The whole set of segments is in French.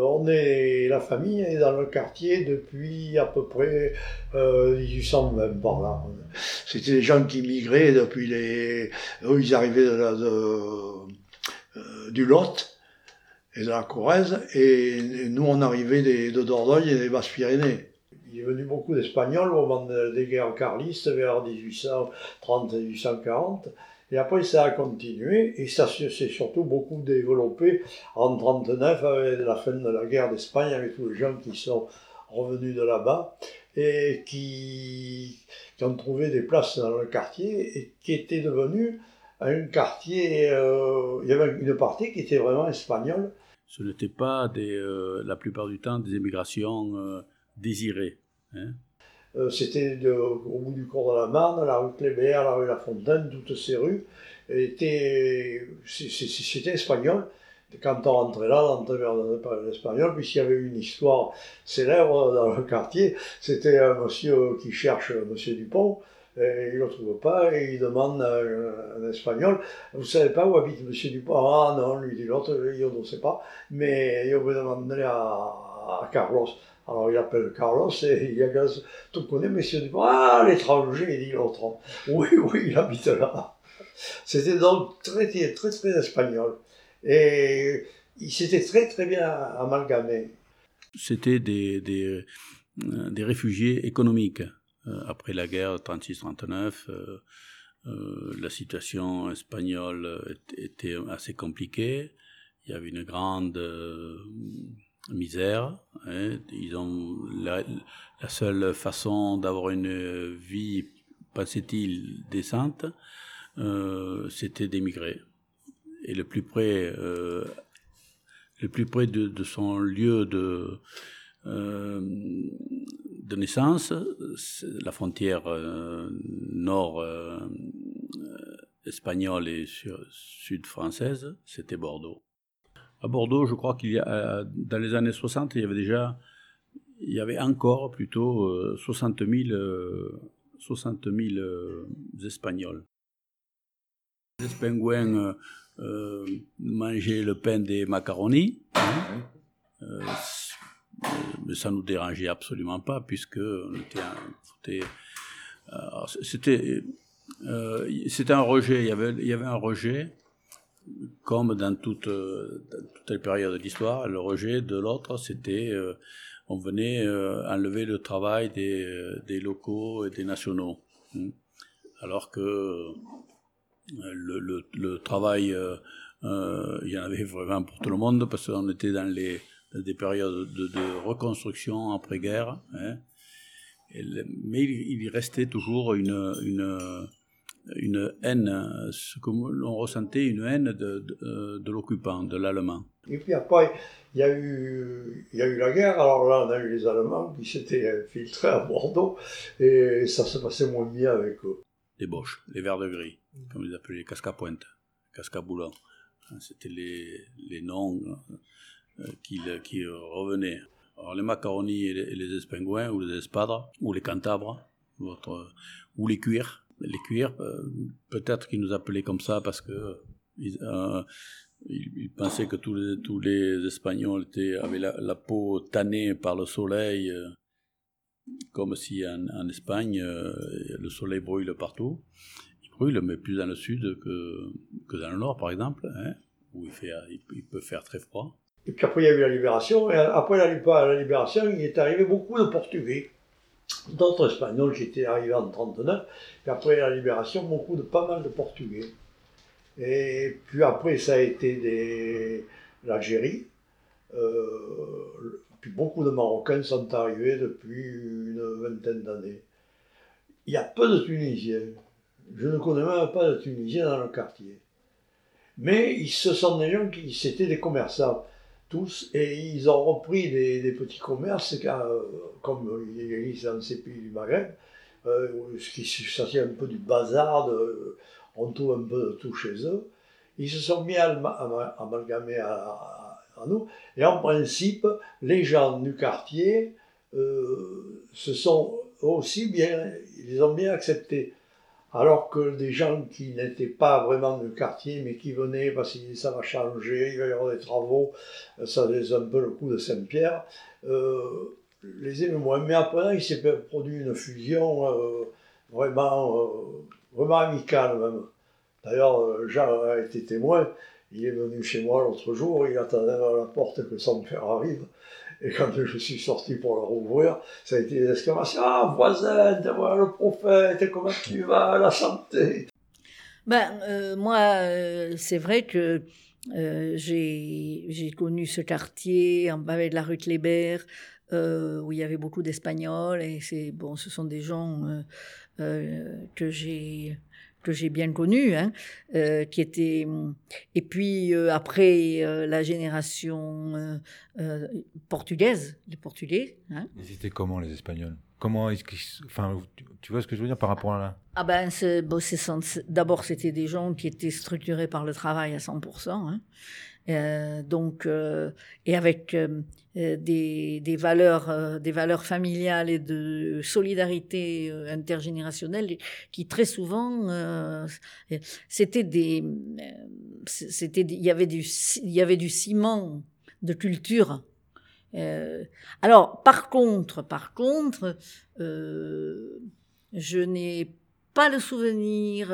on est, la famille est dans le quartier depuis à peu près 1820 par là. C'était des gens qui migraient depuis les... Eux, ils arrivaient de, du Lot et de la Corrèze, et nous, on arrivait de Dordogne et des Basses-Pyrénées. Il est venu beaucoup d'Espagnols au moment des guerres carlistes vers 1830-1840. Et après, ça a continué et ça s'est surtout beaucoup développé en 1939 avec la fin de la guerre d'Espagne, avec tous les gens qui sont revenus de là-bas et qui, ont trouvé des places dans le quartier et qui était devenu un quartier. Euh, il y avait une partie qui était vraiment espagnole. Ce n'était pas euh, la plupart du temps des émigrations euh, désirées. Hein c'était au bout du cours de la Marne, la rue Clébert, la rue La Fontaine, toutes ces rues c'était espagnol. Quand on rentrait là, on rentrait vers l'espagnol, puisqu'il y avait une histoire célèbre dans le quartier. C'était un monsieur qui cherche monsieur Dupont, et il ne le trouve pas, et il demande à un, espagnol Vous ne savez pas où habite monsieur Dupont? Ah non, lui dit l'autre, il ne sait pas, mais il vous demander à, à Carlos. Alors il appelle Carlos et il a tout connaît, monsieur Dupont. Ah, l'étranger, il dit l'autre. Oui, oui, il habite là. C'était donc très, très, très, espagnol. Et il s'était très, très bien amalgamé. C'était des, des, euh, des, réfugiés économiques. Euh, après la guerre 36-39, euh, la situation espagnole était assez compliquée. Il y avait une grande misère. Hein. La, seule façon d'avoir une vie, pensait-il, décente, euh, c'était d'émigrer. Et le plus près, euh, de, son lieu de euh, naissance, la frontière nord espagnole et sud française, c'était Bordeaux. À Bordeaux, je crois qu'il y a, euh, dans les années 60, il y avait déjà, il y avait encore plutôt 60 000, 60 000 Espagnols. Les Espagouins euh, mangeaient le pain des macaronis, hein. euh, mais ça nous dérangeait absolument pas puisque c'était, c'était, c'était un rejet. Il y avait, il y avait un rejet comme dans toute, euh, toute les périodes d'histoire, le rejet de l'autre, c'était euh, on venait euh, enlever le travail des, des, locaux et des nationaux. Hein. Alors que le, travail, il y en avait vraiment pour tout le monde, parce qu'on était dans, les, des périodes de, de reconstruction après-guerre. Hein. mais il, il, restait toujours une une haine, ce que l'on ressentait, une haine de, de, euh, l'occupant, de l'Allemand. Et puis après, il y, a eu, il y a eu la guerre, alors là on a eu les Allemands qui s'étaient infiltrés à Bordeaux, et ça se passait moins bien avec eux. Les Boches, les verts de gris, comme ils appelaient les casques à boulons. C'était les, les noms euh, qui, qui revenaient. Alors les macaronis et les, les espingouins, ou les espadres, ou les cantabres, votre, ou les cuirs, les cuirs, euh, peut-être qu'ils nous appelaient comme ça parce que ils, euh, pensaient que tous les, Espagnols étaient, avaient la, peau tannée par le soleil, euh, comme si en, Espagne le soleil brûle partout. Il brûle, mais plus dans le sud que, dans le nord, par exemple, hein, où il, peut faire très froid. Et puis après, il y a eu la libération, et après la libération, il est arrivé beaucoup de Portugais d'autres Espagnols qui étaient arrivés en 1939, puis après la libération, beaucoup de, pas mal de Portugais. Et puis après, ça a été l'Algérie. Euh, puis beaucoup de Marocains sont arrivés depuis une vingtaine d'années. Il y a peu de Tunisiens. Je ne connais même pas de Tunisiens dans le quartier. Mais ce sont des gens qui, c'était des commerçants tous, et ils ont repris des, petits commerces, euh, comme il existe dans ces pays du Maghreb, euh, ce qui s'agit un peu du bazar, on trouve un peu de tout chez eux. Ils se sont mis amalgamés à, nous, et en principe, les gens du quartier euh, se sont aussi bien, ils ont bien accepté. Alors que des gens qui n'étaient pas vraiment du quartier, mais qui venaient parce que ça va changer, il va y avoir des travaux, ça faisait un peu le coup de Saint-Pierre, euh, les aimaient moins. Mais après, il s'est produit une fusion euh, vraiment, euh, vraiment amicale même. D'ailleurs, Jean a été témoin, il est venu chez moi l'autre jour, il attendait à la porte que son père arrive. Et quand je suis sorti pour le rouvrir, ça a été des exclamations. Ah, voisin, voilà le prophète, comment tu vas, la santé? Ben, euh, Moi, euh, c'est vrai que euh, j'ai connu ce quartier de la rue Kléber, où il y avait beaucoup d'Espagnols, et bon, ce sont des gens que j'ai que j'ai bien connu, hein, euh, qui était et puis euh, après euh, la génération portugaise, les Portugais. Hein. Ils étaient comment les Espagnols? Comment, enfin, tu vois ce que je veux dire par rapport à là? Ah ben, bon, d'abord c'était des gens qui étaient structurés par le travail à 100%. Hein. Euh, donc, euh, et avec euh, des, des, valeurs, des valeurs familiales et de solidarité intergénérationnelle qui très souvent, c'était des, c'était, il y avait du, il y avait du ciment de culture. alors, par contre, par contre, je n'ai pas le souvenir,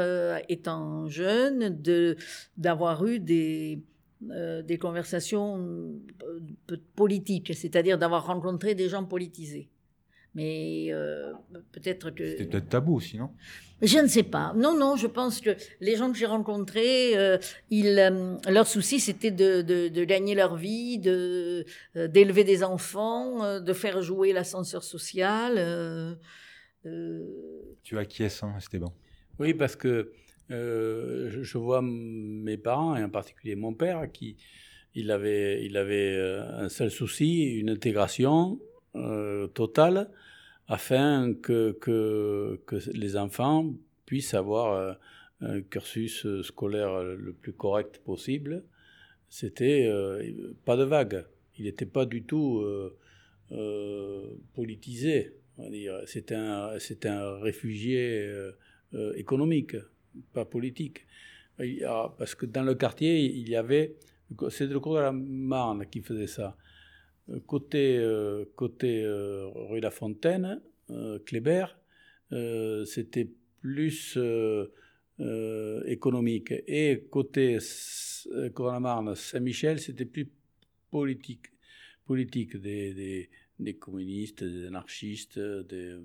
étant jeune, de d'avoir eu des euh, des conversations euh, politiques, c'est-à-dire d'avoir rencontré des gens politisés. Mais euh, peut-être que... C'était peut-être tabou aussi, non? Je ne sais pas. Non, non, je pense que les gens que j'ai rencontrés, ils, leur souci, c'était de, de, gagner leur vie, de, d'élever des enfants, de faire jouer l'ascenseur social. Tu acquiesces, hein, bon Oui, parce que euh, je, vois mes parents, et en particulier mon père, qui il avait, il avait euh, un seul souci, une intégration euh, totale, afin que, que, que, les enfants puissent avoir un cursus scolaire le plus correct possible. C'était pas de vague. Il n'était pas du tout politisé. C'était un, un réfugié économique pas politique. Parce que dans le quartier, il y avait. C'est le cours de la Marne qui faisait ça. Euh, côté, euh, côté euh, rue La Fontaine, Kléber, c'était plus économique. Et côté cours de la Marne, Saint-Michel, c'était plus politique. Politique des, des, des communistes, des anarchistes. Des,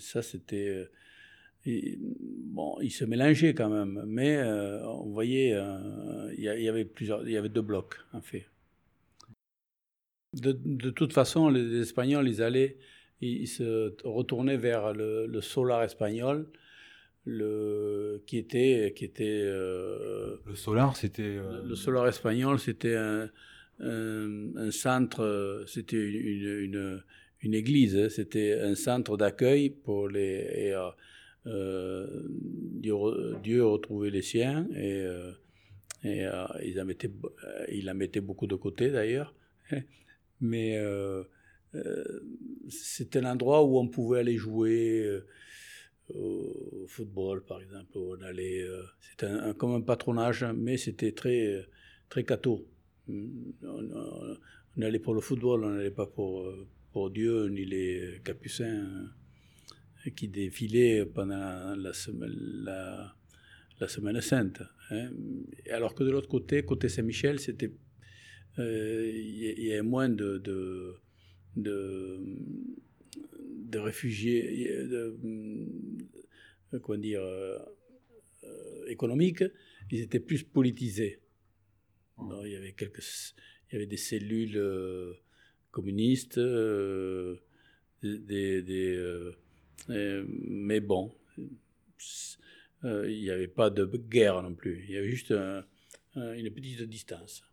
ça, c'était bon, ils se mélangeaient quand même, mais euh, on voyait, euh, il y, avait plusieurs, il y avait deux blocs en fait. De, de toute façon, les Espagnols, ils allaient, ils, se retournaient vers le, solar espagnol, le qui était, qui était. Euh, le solar, c'était. Le solar espagnol, c'était un, un, centre, c'était une, une, une, église, hein. c'était un centre d'accueil pour les. Euh, Dieu, retrouvait les siens et, euh, euh, il, mettait, il mettait beaucoup de côté d'ailleurs. Mais c'était un endroit où on pouvait aller jouer au football, par exemple. On allait, c'était comme un patronage, mais c'était très, très catho. On, on, allait pour le football, on n'allait pas pour, pour Dieu ni les capucins qui défilait pendant la semaine, la, semaine sainte. Hein. Alors que de l'autre côté, côté Saint-Michel, c'était euh, il y, avait moins de, de, de, réfugiés, de, comment dire, euh, économiques, ils étaient plus politisés. il y avait quelques, il y avait des cellules euh, communistes, des, des euh, mais bon, euh, il n'y avait pas de guerre non plus. Il y avait juste une petite distance.